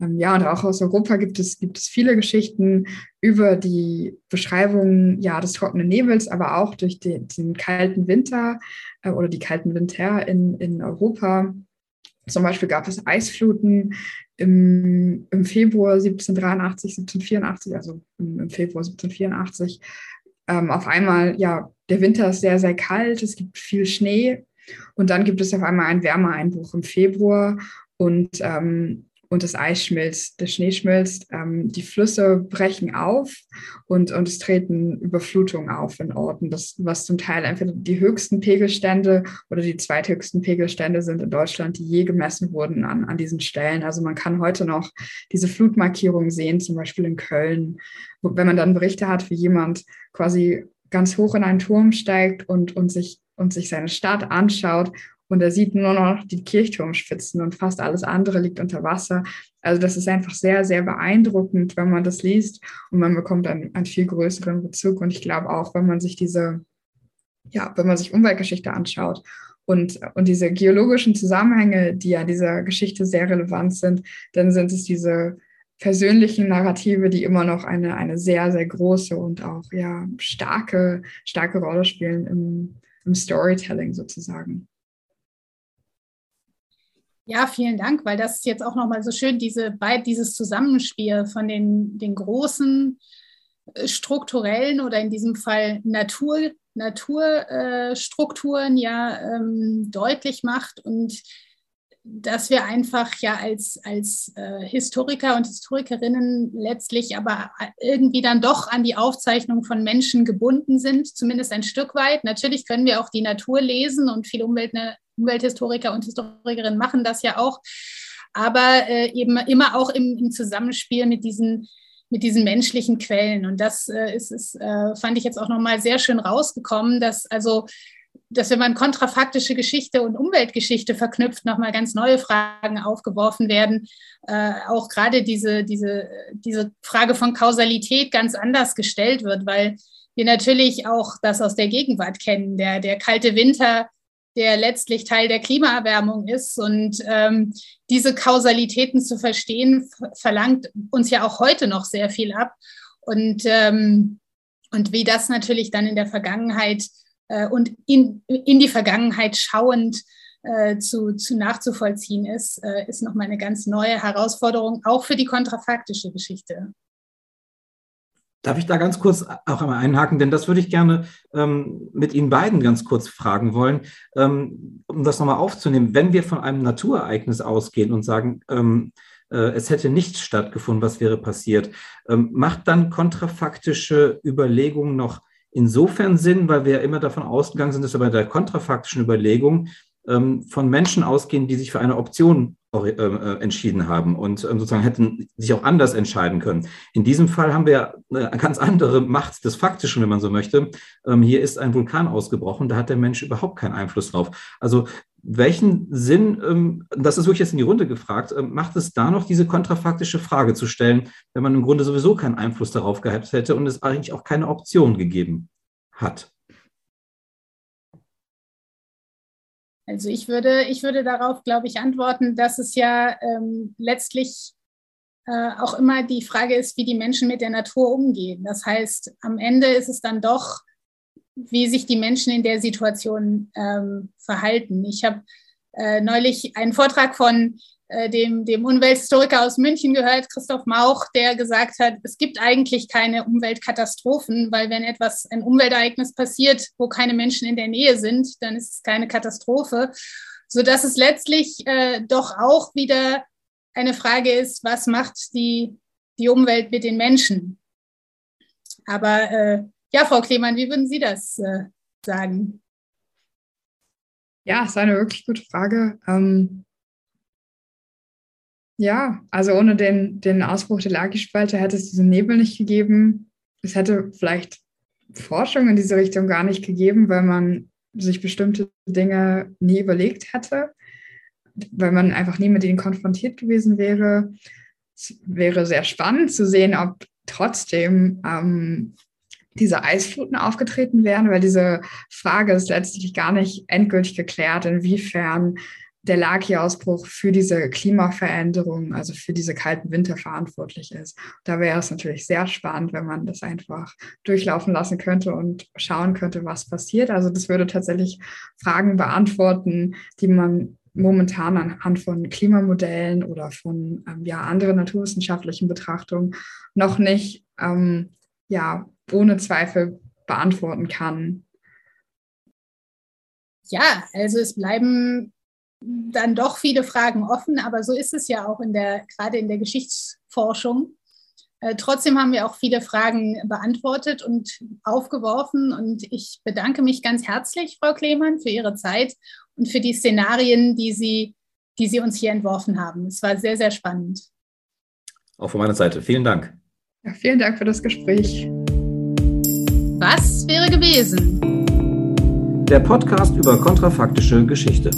Ähm, ja, und auch aus Europa gibt es, gibt es viele Geschichten über die Beschreibung ja, des trockenen Nebels, aber auch durch den, den kalten Winter äh, oder die kalten Winter in, in Europa. Zum Beispiel gab es Eisfluten im, im Februar 1783, 1784, also im, Februar 1784. Ähm, auf einmal, ja, der Winter ist sehr, sehr kalt, es gibt viel Schnee und dann gibt es auf einmal einen Wärmeeinbruch im Februar und ähm, und das Eis schmilzt, der Schnee schmilzt, ähm, die Flüsse brechen auf und, und es treten Überflutungen auf in Orten, das, was zum Teil entweder die höchsten Pegelstände oder die zweithöchsten Pegelstände sind in Deutschland, die je gemessen wurden an, an diesen Stellen. Also man kann heute noch diese Flutmarkierungen sehen, zum Beispiel in Köln, wenn man dann Berichte hat, wie jemand quasi ganz hoch in einen Turm steigt und, und sich und sich seine Stadt anschaut und er sieht nur noch die Kirchturmspitzen und fast alles andere liegt unter Wasser. Also das ist einfach sehr, sehr beeindruckend, wenn man das liest und man bekommt einen, einen viel größeren Bezug. Und ich glaube auch, wenn man sich diese, ja, wenn man sich Umweltgeschichte anschaut und, und diese geologischen Zusammenhänge, die ja dieser Geschichte sehr relevant sind, dann sind es diese persönlichen Narrative, die immer noch eine, eine sehr, sehr große und auch ja starke, starke Rolle spielen im, im Storytelling sozusagen. Ja, vielen Dank, weil das ist jetzt auch nochmal so schön, diese, dieses Zusammenspiel von den, den großen äh, strukturellen oder in diesem Fall Natur, Naturstrukturen ja ähm, deutlich macht und dass wir einfach ja als, als äh, Historiker und Historikerinnen letztlich aber irgendwie dann doch an die Aufzeichnung von Menschen gebunden sind, zumindest ein Stück weit. Natürlich können wir auch die Natur lesen und viele Umwelt, Umwelthistoriker und Historikerinnen machen das ja auch, aber äh, eben immer auch im, im, Zusammenspiel mit diesen mit diesen menschlichen Quellen. Und das äh, ist, ist äh, fand ich jetzt auch nochmal sehr schön rausgekommen, dass also dass wenn man kontrafaktische Geschichte und Umweltgeschichte verknüpft, nochmal ganz neue Fragen aufgeworfen werden. Äh, auch gerade diese, diese, diese Frage von Kausalität ganz anders gestellt wird, weil wir natürlich auch das aus der Gegenwart kennen. Der, der kalte Winter, der letztlich Teil der Klimaerwärmung ist. Und ähm, diese Kausalitäten zu verstehen, verlangt uns ja auch heute noch sehr viel ab. Und, ähm, und wie das natürlich dann in der Vergangenheit äh, und in, in die Vergangenheit schauend äh, zu, zu nachzuvollziehen ist, äh, ist nochmal eine ganz neue Herausforderung, auch für die kontrafaktische Geschichte. Darf ich da ganz kurz auch einmal einhaken? Denn das würde ich gerne ähm, mit Ihnen beiden ganz kurz fragen wollen, ähm, um das nochmal aufzunehmen. Wenn wir von einem Naturereignis ausgehen und sagen, ähm, äh, es hätte nichts stattgefunden, was wäre passiert, ähm, macht dann kontrafaktische Überlegungen noch insofern Sinn, weil wir ja immer davon ausgegangen sind, dass wir bei der kontrafaktischen Überlegung ähm, von Menschen ausgehen, die sich für eine Option entschieden haben und ähm, sozusagen hätten sich auch anders entscheiden können. In diesem Fall haben wir eine ganz andere Macht des Faktischen, wenn man so möchte. Ähm, hier ist ein Vulkan ausgebrochen, da hat der Mensch überhaupt keinen Einfluss drauf. Also welchen Sinn, ähm, das ist wirklich jetzt in die Runde gefragt, macht es da noch diese kontrafaktische Frage zu stellen, wenn man im Grunde sowieso keinen Einfluss darauf gehabt hätte und es eigentlich auch keine Option gegeben hat? Also ich würde, ich würde darauf, glaube ich, antworten, dass es ja ähm, letztlich äh, auch immer die Frage ist, wie die Menschen mit der Natur umgehen. Das heißt, am Ende ist es dann doch, wie sich die Menschen in der Situation ähm, verhalten. Ich habe äh, neulich einen Vortrag von dem, dem Umwelthistoriker aus München gehört, Christoph Mauch, der gesagt hat, es gibt eigentlich keine Umweltkatastrophen, weil wenn etwas, ein Umweltereignis passiert, wo keine Menschen in der Nähe sind, dann ist es keine Katastrophe, sodass es letztlich äh, doch auch wieder eine Frage ist, was macht die, die Umwelt mit den Menschen? Aber äh, ja, Frau Klemann, wie würden Sie das äh, sagen? Ja, ist eine wirklich gute Frage. Ähm, ja, also ohne den, den Ausbruch der Lagi-Spalte hätte es diesen Nebel nicht gegeben. Es hätte vielleicht Forschung in diese Richtung gar nicht gegeben, weil man sich bestimmte Dinge nie überlegt hätte, weil man einfach nie mit ihnen konfrontiert gewesen wäre. Es wäre sehr spannend zu sehen, ob trotzdem ähm, diese Eisfluten aufgetreten wären, weil diese Frage ist letztlich gar nicht endgültig geklärt, inwiefern der Laki-Ausbruch für diese Klimaveränderung, also für diese kalten Winter verantwortlich ist. Da wäre es natürlich sehr spannend, wenn man das einfach durchlaufen lassen könnte und schauen könnte, was passiert. Also das würde tatsächlich Fragen beantworten, die man momentan anhand von Klimamodellen oder von ähm, ja, anderen naturwissenschaftlichen Betrachtungen noch nicht ähm, ja, ohne Zweifel beantworten kann. Ja, also es bleiben dann doch viele Fragen offen, aber so ist es ja auch in der, gerade in der Geschichtsforschung. Äh, trotzdem haben wir auch viele Fragen beantwortet und aufgeworfen. Und ich bedanke mich ganz herzlich, Frau Klemann, für Ihre Zeit und für die Szenarien, die Sie, die Sie uns hier entworfen haben. Es war sehr, sehr spannend. Auch von meiner Seite. Vielen Dank. Ja, vielen Dank für das Gespräch. Was wäre gewesen? Der Podcast über kontrafaktische Geschichte.